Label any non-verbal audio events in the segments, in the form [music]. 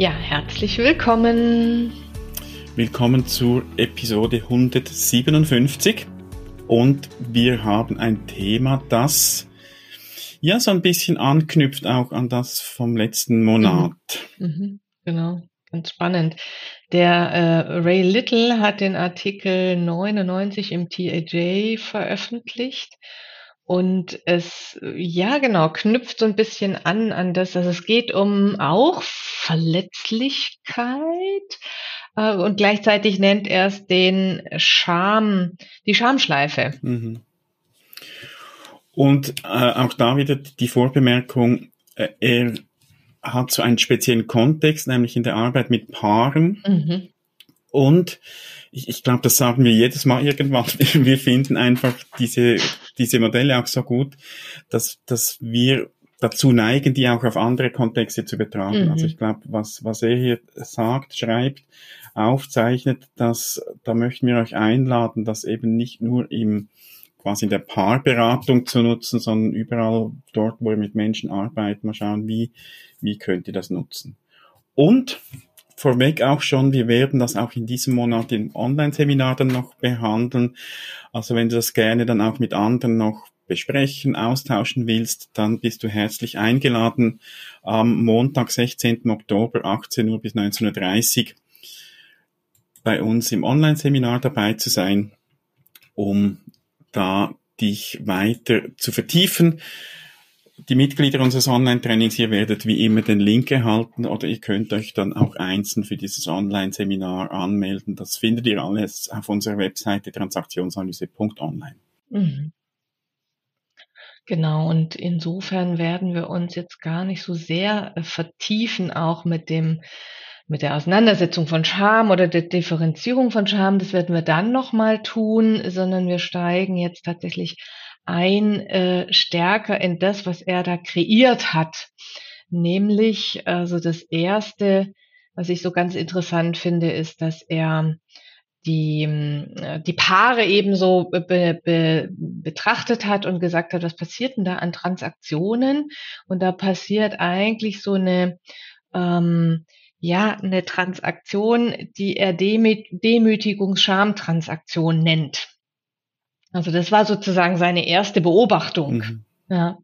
Ja, herzlich willkommen. Willkommen zur Episode 157 und wir haben ein Thema, das ja so ein bisschen anknüpft auch an das vom letzten Monat. Mhm. Mhm, genau, ganz spannend. Der äh, Ray Little hat den Artikel 99 im TAJ veröffentlicht. Und es, ja genau, knüpft so ein bisschen an an das, also es geht um auch Verletzlichkeit äh, und gleichzeitig nennt er es den Scham, die Schamschleife. Mhm. Und äh, auch da wieder die Vorbemerkung, äh, er hat so einen speziellen Kontext, nämlich in der Arbeit mit Paaren. Mhm. Und ich, ich glaube, das sagen wir jedes Mal [laughs] irgendwann. Wir finden einfach diese, diese Modelle auch so gut, dass, dass wir dazu neigen, die auch auf andere Kontexte zu betrachten. Mhm. Also ich glaube, was, was er hier sagt, schreibt, aufzeichnet, dass da möchten wir euch einladen, dass eben nicht nur im quasi in der Paarberatung zu nutzen, sondern überall dort, wo wir mit Menschen arbeiten, mal schauen, wie, wie könnt ihr das nutzen. Und vorweg auch schon, wir werden das auch in diesem Monat im Online-Seminar dann noch behandeln. Also wenn du das gerne dann auch mit anderen noch besprechen, austauschen willst, dann bist du herzlich eingeladen, am Montag, 16. Oktober, 18 Uhr bis 19.30 Uhr bei uns im Online-Seminar dabei zu sein, um da dich weiter zu vertiefen. Die Mitglieder unseres Online-Trainings, ihr werdet wie immer den Link erhalten oder ihr könnt euch dann auch einzeln für dieses Online-Seminar anmelden. Das findet ihr alles auf unserer Webseite transaktionsanalyse.online. Mhm. Genau, und insofern werden wir uns jetzt gar nicht so sehr äh, vertiefen, auch mit dem mit der Auseinandersetzung von Scham oder der Differenzierung von Scham, das werden wir dann nochmal tun, sondern wir steigen jetzt tatsächlich ein äh, stärker in das, was er da kreiert hat. Nämlich, also das erste, was ich so ganz interessant finde, ist, dass er die, äh, die Paare ebenso be, be, betrachtet hat und gesagt hat, was passiert denn da an Transaktionen? Und da passiert eigentlich so eine ähm, ja, eine Transaktion, die er Demü Demütigungs-Scham-Transaktion nennt. Also das war sozusagen seine erste Beobachtung. Mhm. Ja.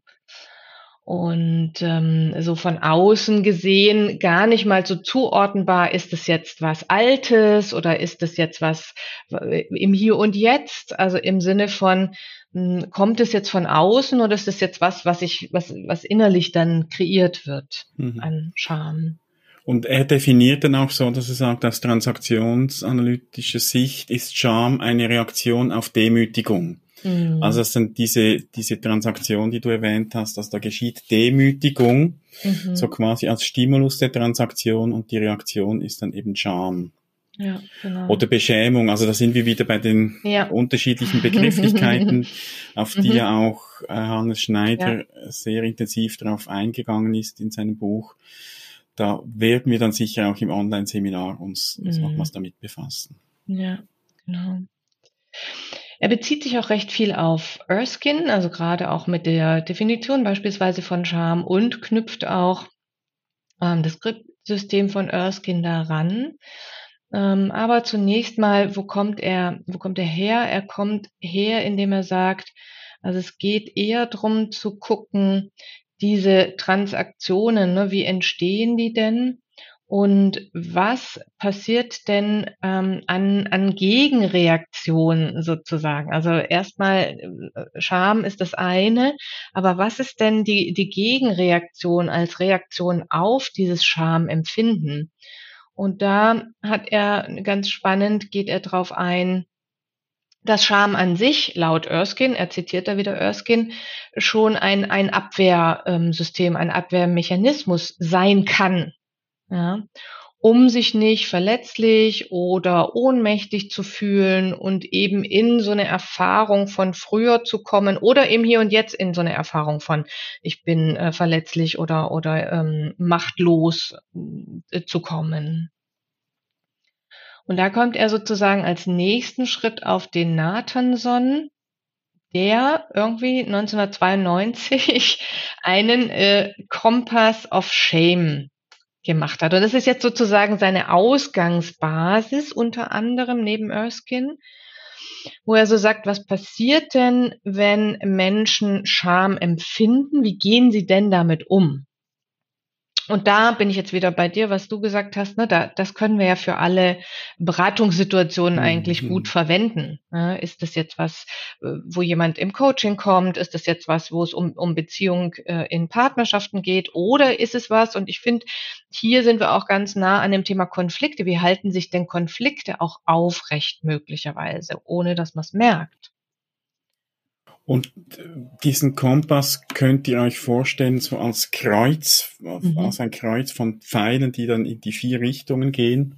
Und ähm, so von außen gesehen gar nicht mal so zuordnenbar, ist es jetzt was Altes oder ist es jetzt was äh, im Hier und Jetzt? Also im Sinne von, hm, kommt es jetzt von außen oder ist es jetzt was, was ich, was, was innerlich dann kreiert wird mhm. an Scham? Und er definiert dann auch so, dass er sagt, aus transaktionsanalytischer Sicht ist Scham eine Reaktion auf Demütigung. Mhm. Also es sind diese, diese Transaktion, die du erwähnt hast, dass da geschieht Demütigung, mhm. so quasi als Stimulus der Transaktion und die Reaktion ist dann eben Scham. Ja, genau. Oder Beschämung, also da sind wir wieder bei den ja. unterschiedlichen Begrifflichkeiten, [laughs] auf die mhm. ja auch äh, Hannes Schneider ja. sehr intensiv darauf eingegangen ist in seinem Buch da werden wir dann sicher auch im Online-Seminar uns, uns mhm. nochmals damit befassen. Ja, genau. Er bezieht sich auch recht viel auf Erskine, also gerade auch mit der Definition beispielsweise von Charme und knüpft auch ähm, das Skriptsystem von Erskine daran. Ähm, aber zunächst mal, wo kommt er, wo kommt er her? Er kommt her, indem er sagt, also es geht eher darum zu gucken, diese Transaktionen, ne, wie entstehen die denn? Und was passiert denn ähm, an, an Gegenreaktionen sozusagen? Also erstmal äh, Scham ist das eine, aber was ist denn die, die Gegenreaktion als Reaktion auf dieses Schamempfinden? Und da hat er ganz spannend, geht er drauf ein, dass Scham an sich, laut Erskine, er zitiert da wieder Erskine, schon ein, ein Abwehrsystem, ein Abwehrmechanismus sein kann. Ja um sich nicht verletzlich oder ohnmächtig zu fühlen und eben in so eine Erfahrung von früher zu kommen oder eben hier und jetzt in so eine Erfahrung von ich bin äh, verletzlich oder oder ähm, machtlos äh, zu kommen. Und da kommt er sozusagen als nächsten Schritt auf den Nathanson, der irgendwie 1992 [laughs] einen äh, Kompass of Shame gemacht hat. Und das ist jetzt sozusagen seine Ausgangsbasis unter anderem neben Erskine, wo er so sagt, was passiert denn, wenn Menschen Scham empfinden? Wie gehen sie denn damit um? Und da bin ich jetzt wieder bei dir, was du gesagt hast. Ne, da, das können wir ja für alle Beratungssituationen eigentlich mhm. gut verwenden. Ne? Ist das jetzt was, äh, wo jemand im Coaching kommt? Ist das jetzt was, wo es um, um Beziehung äh, in Partnerschaften geht? Oder ist es was? Und ich finde, hier sind wir auch ganz nah an dem Thema Konflikte. Wie halten sich denn Konflikte auch aufrecht möglicherweise, ohne dass man es merkt? Und diesen Kompass könnt ihr euch vorstellen, so als Kreuz, mhm. als ein Kreuz von Pfeilen, die dann in die vier Richtungen gehen.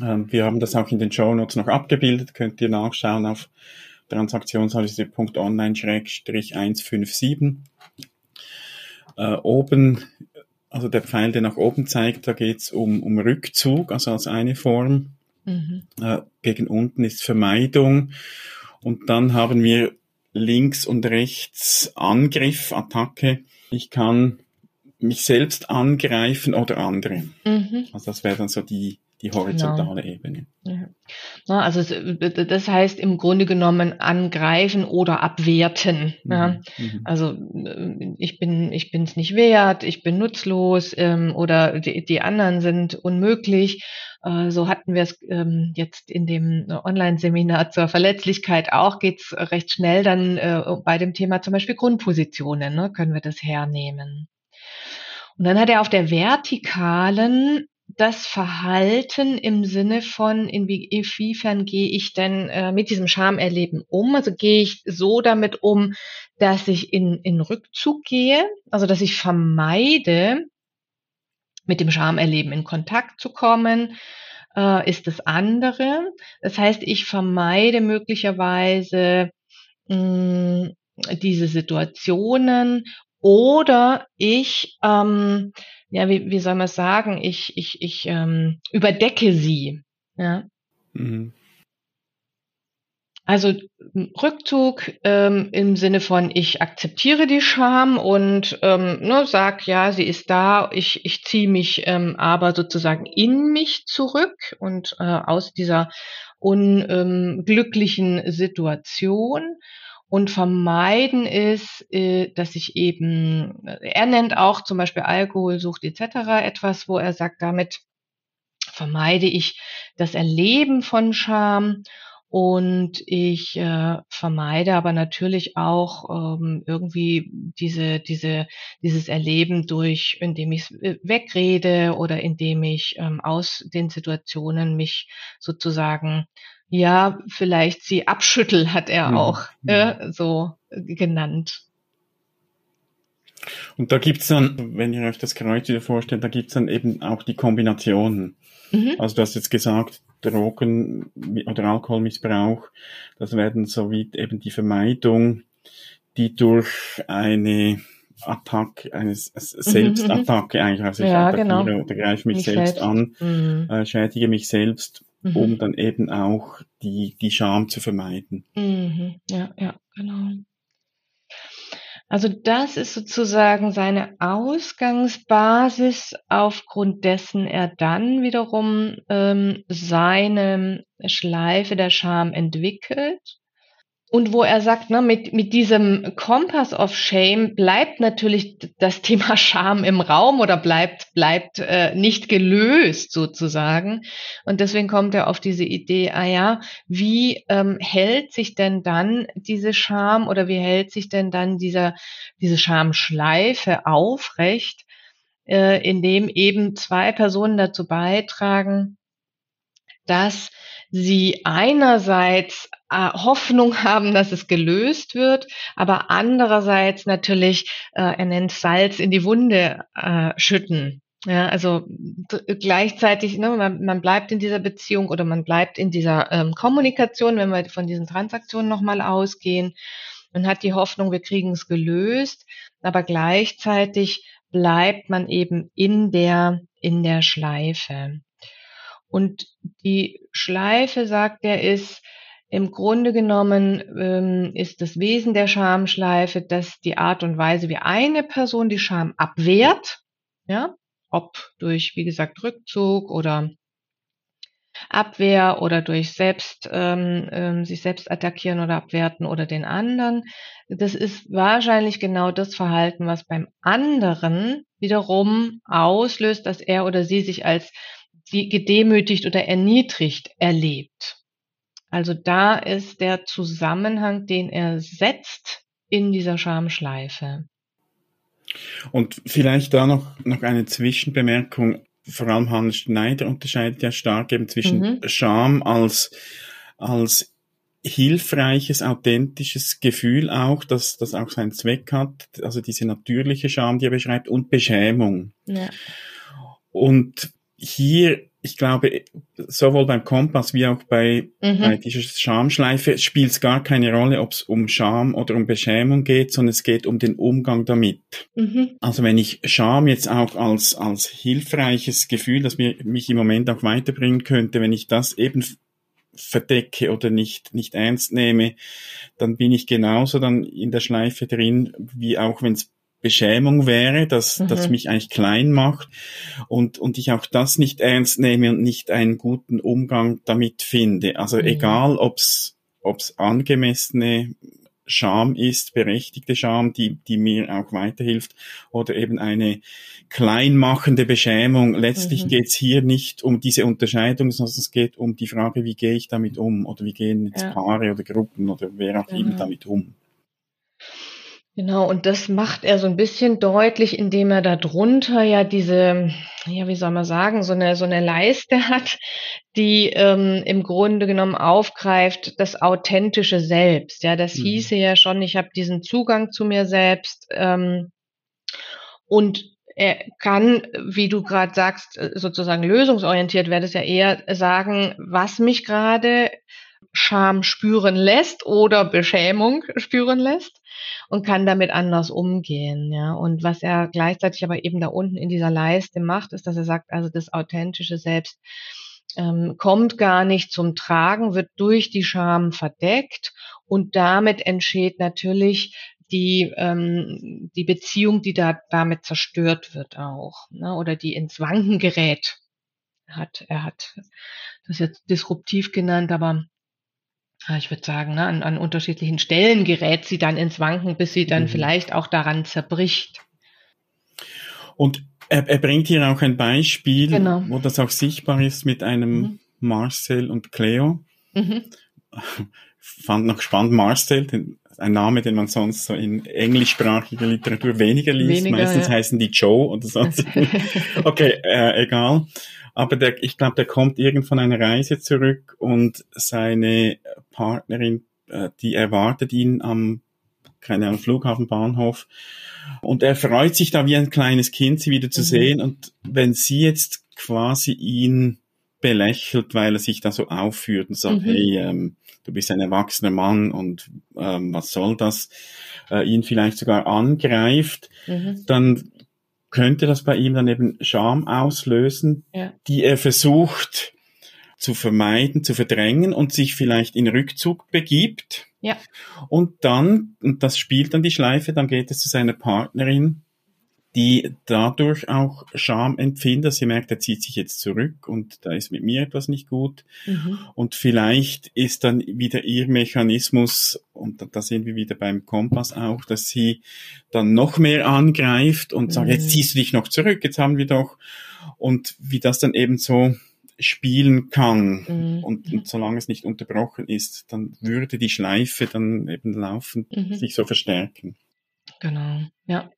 Ähm, wir haben das auch in den Show Notes noch abgebildet, könnt ihr nachschauen auf transaktionsanalyse.online-157. Äh, oben, also der Pfeil, der nach oben zeigt, da geht's um, um Rückzug, also als eine Form. Mhm. Äh, gegen unten ist Vermeidung. Und dann haben wir links und rechts Angriff, Attacke. Ich kann mich selbst angreifen oder andere. Mhm. Also das wäre dann so die, die horizontale genau. Ebene. Ja. Also das heißt im Grunde genommen angreifen oder abwerten. Mhm. Ja. Mhm. Also äh, ich bin ich bin es nicht wert, ich bin nutzlos ähm, oder die, die anderen sind unmöglich. Äh, so hatten wir es ähm, jetzt in dem Online-Seminar zur Verletzlichkeit auch. Geht's recht schnell dann äh, bei dem Thema zum Beispiel Grundpositionen. Ne, können wir das hernehmen? Und dann hat er auf der vertikalen das Verhalten im Sinne von, inwiefern gehe ich denn äh, mit diesem Schamerleben um? Also gehe ich so damit um, dass ich in, in Rückzug gehe, also dass ich vermeide, mit dem Schamerleben in Kontakt zu kommen, äh, ist das andere. Das heißt, ich vermeide möglicherweise mh, hm, diese Situationen oder ich ähm, ja, wie, wie soll man sagen, ich, ich, ich ähm, überdecke sie. Ja. Mhm. Also Rückzug ähm, im Sinne von, ich akzeptiere die Scham und ähm, ne, sag, ja, sie ist da, ich, ich ziehe mich ähm, aber sozusagen in mich zurück und äh, aus dieser unglücklichen Situation und vermeiden ist, äh, dass ich eben, er nennt auch zum Beispiel Alkoholsucht etc. etwas, wo er sagt, damit vermeide ich das Erleben von Scham und ich äh, vermeide aber natürlich auch ähm, irgendwie diese, diese, dieses Erleben durch, indem ich äh, wegrede oder indem ich ähm, aus den Situationen mich sozusagen ja, vielleicht sie abschüttel, hat er mhm. auch äh, so genannt. Und da gibt's dann, wenn ihr euch das Kreuz wieder vorstellt, da gibt's dann eben auch die Kombinationen. Mhm. Also du hast jetzt gesagt, Drogen oder Alkoholmissbrauch, das werden so wie eben die Vermeidung, die durch eine Attacke, eine mhm. Selbstattacke eigentlich, also ich ja, attackiere genau. oder greife mich, mich selbst, selbst, an, mhm. äh, schädige mich selbst mhm. um dann eben auch die, die Scham zu vermeiden. Mhm. Ja, ja, genau. Also das ist sozusagen seine Ausgangsbasis, aufgrund dessen er dann wiederum ähm, seine Schleife der Scham entwickelt und wo er sagt, ne, mit, mit diesem Compass of Shame bleibt natürlich das Thema [laughs] Scham im Raum oder bleibt, bleibt äh, nicht gelöst sozusagen. Und deswegen kommt er auf diese Idee, ah ja, wie ähm, hält sich denn dann diese Scham oder wie hält sich denn dann dieser, diese Schamschleife aufrecht, äh, indem eben zwei Personen dazu beitragen, dass sie einerseits äh, Hoffnung haben, dass es gelöst wird, aber andererseits natürlich, äh, er nennt Salz in die Wunde äh, schütten. Ja, also gleichzeitig, ne, man, man bleibt in dieser Beziehung oder man bleibt in dieser ähm, Kommunikation, wenn wir von diesen Transaktionen nochmal ausgehen. Man hat die Hoffnung, wir kriegen es gelöst, aber gleichzeitig bleibt man eben in der, in der Schleife. Und die Schleife, sagt er, ist im Grunde genommen ähm, ist das Wesen der Schamschleife, dass die Art und Weise, wie eine Person die Scham abwehrt, ja, ob durch, wie gesagt, Rückzug oder Abwehr oder durch selbst ähm, ähm, sich selbst attackieren oder abwerten oder den anderen. Das ist wahrscheinlich genau das Verhalten, was beim anderen wiederum auslöst, dass er oder sie sich als gedemütigt oder erniedrigt erlebt. Also da ist der Zusammenhang, den er setzt in dieser Schamschleife. Und vielleicht da noch, noch eine Zwischenbemerkung. Vor allem Hans Schneider unterscheidet ja stark eben zwischen mhm. Scham als, als hilfreiches, authentisches Gefühl auch, dass das auch seinen Zweck hat, also diese natürliche Scham, die er beschreibt, und Beschämung. Ja. Und hier ich glaube, sowohl beim Kompass wie auch bei, mhm. bei dieser Schamschleife spielt es gar keine Rolle, ob es um Scham oder um Beschämung geht, sondern es geht um den Umgang damit. Mhm. Also wenn ich Scham jetzt auch als, als hilfreiches Gefühl, das mir, mich im Moment auch weiterbringen könnte, wenn ich das eben verdecke oder nicht, nicht ernst nehme, dann bin ich genauso dann in der Schleife drin, wie auch wenn es Beschämung wäre, dass, mhm. das mich eigentlich klein macht und, und ich auch das nicht ernst nehme und nicht einen guten Umgang damit finde. Also mhm. egal, ob's ob's angemessene Scham ist, berechtigte Scham, die, die mir auch weiterhilft, oder eben eine kleinmachende Beschämung. Letztlich mhm. geht's hier nicht um diese Unterscheidung, sondern es geht um die Frage, wie gehe ich damit um oder wie gehen jetzt ja. Paare oder Gruppen oder wer auch immer damit um. Genau, und das macht er so ein bisschen deutlich, indem er da drunter ja diese, ja, wie soll man sagen, so eine, so eine Leiste [laughs] hat, die ähm, im Grunde genommen aufgreift das authentische Selbst. Ja, das mhm. hieße ja schon, ich habe diesen Zugang zu mir selbst ähm, und er kann, wie du gerade sagst, sozusagen lösungsorientiert wäre das ja eher sagen, was mich gerade Scham spüren lässt oder Beschämung spüren lässt und kann damit anders umgehen, ja. Und was er gleichzeitig aber eben da unten in dieser Leiste macht, ist, dass er sagt, also das authentische Selbst ähm, kommt gar nicht zum Tragen, wird durch die Scham verdeckt und damit entsteht natürlich die, ähm, die Beziehung, die da damit zerstört wird auch, ne, oder die ins Wanken gerät. Hat, er hat das jetzt disruptiv genannt, aber ich würde sagen, ne, an, an unterschiedlichen Stellen gerät sie dann ins Wanken, bis sie dann mhm. vielleicht auch daran zerbricht. Und er, er bringt hier auch ein Beispiel, genau. wo das auch sichtbar ist mit einem mhm. Marcel und Cleo. Mhm. [laughs] Fand noch spannend, Marcel, den, ein Name, den man sonst so in englischsprachiger Literatur weniger liest. Weniger, Meistens ja. heißen die Joe oder sonst. [laughs] okay, äh, egal. Aber der, ich glaube, der kommt irgend von einer Reise zurück und seine Partnerin, äh, die erwartet ihn am keine Ahnung, Flughafen, Bahnhof. Und er freut sich da wie ein kleines Kind, sie wieder zu mhm. sehen. Und wenn sie jetzt quasi ihn belächelt, weil er sich da so aufführt und sagt, mhm. hey, ähm, du bist ein erwachsener Mann und ähm, was soll das, äh, ihn vielleicht sogar angreift, mhm. dann könnte das bei ihm dann eben Scham auslösen, ja. die er versucht zu vermeiden, zu verdrängen und sich vielleicht in Rückzug begibt. Ja. Und dann, und das spielt dann die Schleife, dann geht es zu seiner Partnerin die dadurch auch Scham empfindet. Sie merkt, er zieht sich jetzt zurück und da ist mit mir etwas nicht gut. Mhm. Und vielleicht ist dann wieder ihr Mechanismus, und da sind wir wieder beim Kompass auch, dass sie dann noch mehr angreift und sagt, jetzt mhm. ziehst du dich noch zurück, jetzt haben wir doch, und wie das dann eben so spielen kann mhm. und, und solange es nicht unterbrochen ist, dann würde die Schleife dann eben laufend mhm. sich so verstärken. Genau, ja.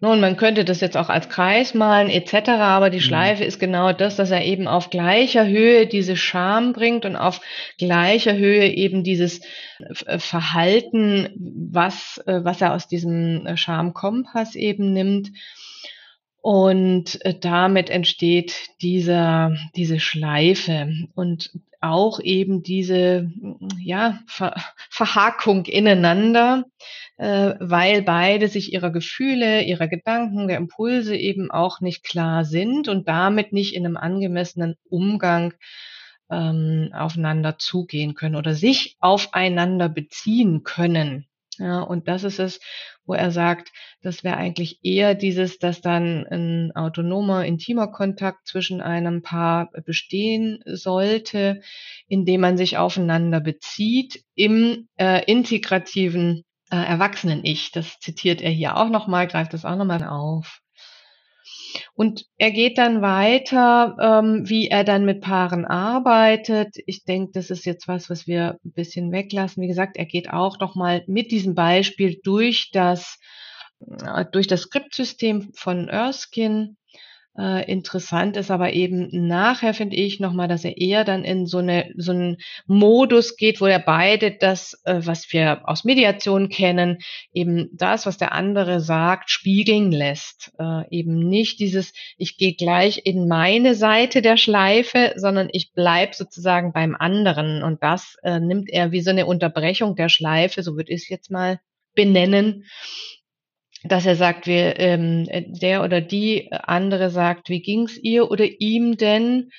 Nun, man könnte das jetzt auch als Kreis malen etc., aber die mhm. Schleife ist genau das, dass er eben auf gleicher Höhe diese Scham bringt und auf gleicher Höhe eben dieses äh, Verhalten, was, äh, was er aus diesem äh, Schamkompass eben nimmt. Und damit entsteht dieser, diese Schleife und auch eben diese, ja, Ver Verhakung ineinander, äh, weil beide sich ihrer Gefühle, ihrer Gedanken, der Impulse eben auch nicht klar sind und damit nicht in einem angemessenen Umgang ähm, aufeinander zugehen können oder sich aufeinander beziehen können. Ja, und das ist es, wo er sagt, das wäre eigentlich eher dieses, dass dann ein autonomer, intimer Kontakt zwischen einem Paar bestehen sollte, indem man sich aufeinander bezieht im äh, integrativen äh, Erwachsenen-Ich. Das zitiert er hier auch nochmal, greift das auch nochmal auf. Und er geht dann weiter, ähm, wie er dann mit Paaren arbeitet. Ich denke, das ist jetzt was, was wir ein bisschen weglassen. Wie gesagt, er geht auch nochmal mit diesem Beispiel durch das, äh, durch das Skriptsystem von Erskine äh, interessant ist aber eben nachher, finde ich, nochmal, dass er eher dann in so, eine, so einen Modus geht, wo er beide das, äh, was wir aus Mediation kennen, eben das, was der andere sagt, spiegeln lässt. Äh, eben nicht dieses, ich gehe gleich in meine Seite der Schleife, sondern ich bleib sozusagen beim anderen. Und das äh, nimmt er wie so eine Unterbrechung der Schleife, so würde ich es jetzt mal benennen, dass er sagt, wir, ähm, der oder die andere sagt, wie ging's ihr oder ihm denn,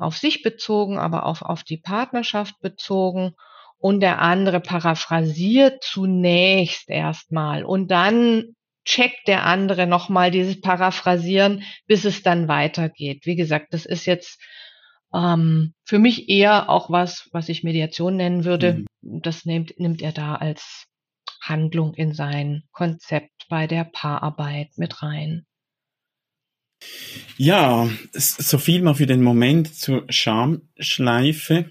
auf sich bezogen, aber auch auf die Partnerschaft bezogen. Und der andere paraphrasiert zunächst erstmal und dann checkt der andere nochmal dieses Paraphrasieren, bis es dann weitergeht. Wie gesagt, das ist jetzt ähm, für mich eher auch was, was ich Mediation nennen würde. Mhm. Das nimmt, nimmt er da als Handlung in sein Konzept bei der Paararbeit mit rein. Ja, so viel mal für den Moment zur Schamschleife.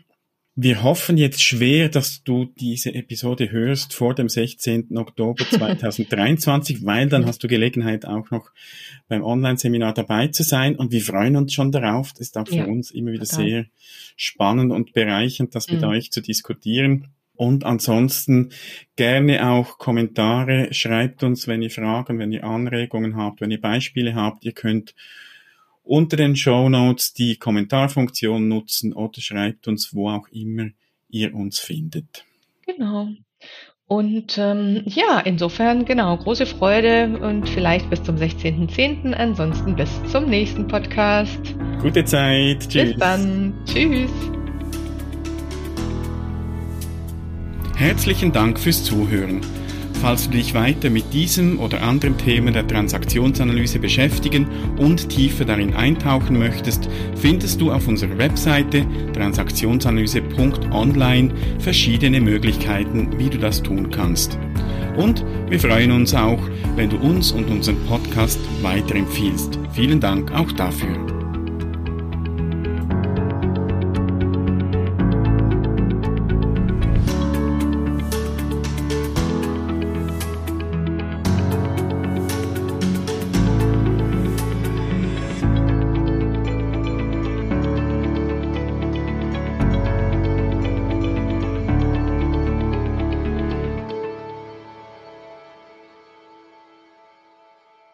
Wir hoffen jetzt schwer, dass du diese Episode hörst vor dem 16. Oktober [laughs] 2023, weil dann hast du Gelegenheit auch noch beim Online-Seminar dabei zu sein und wir freuen uns schon darauf. Das ist auch für ja, uns immer wieder total. sehr spannend und bereichernd, das mit mhm. euch zu diskutieren. Und ansonsten gerne auch Kommentare. Schreibt uns, wenn ihr Fragen, wenn ihr Anregungen habt, wenn ihr Beispiele habt. Ihr könnt unter den Show Notes die Kommentarfunktion nutzen oder schreibt uns, wo auch immer ihr uns findet. Genau. Und ähm, ja, insofern genau, große Freude und vielleicht bis zum 16.10. Ansonsten bis zum nächsten Podcast. Gute Zeit. Tschüss. Bis dann. Tschüss. Herzlichen Dank fürs Zuhören. Falls du dich weiter mit diesem oder anderen Themen der Transaktionsanalyse beschäftigen und tiefer darin eintauchen möchtest, findest du auf unserer Webseite transaktionsanalyse.online verschiedene Möglichkeiten, wie du das tun kannst. Und wir freuen uns auch, wenn du uns und unseren Podcast weiterempfiehlst. Vielen Dank auch dafür.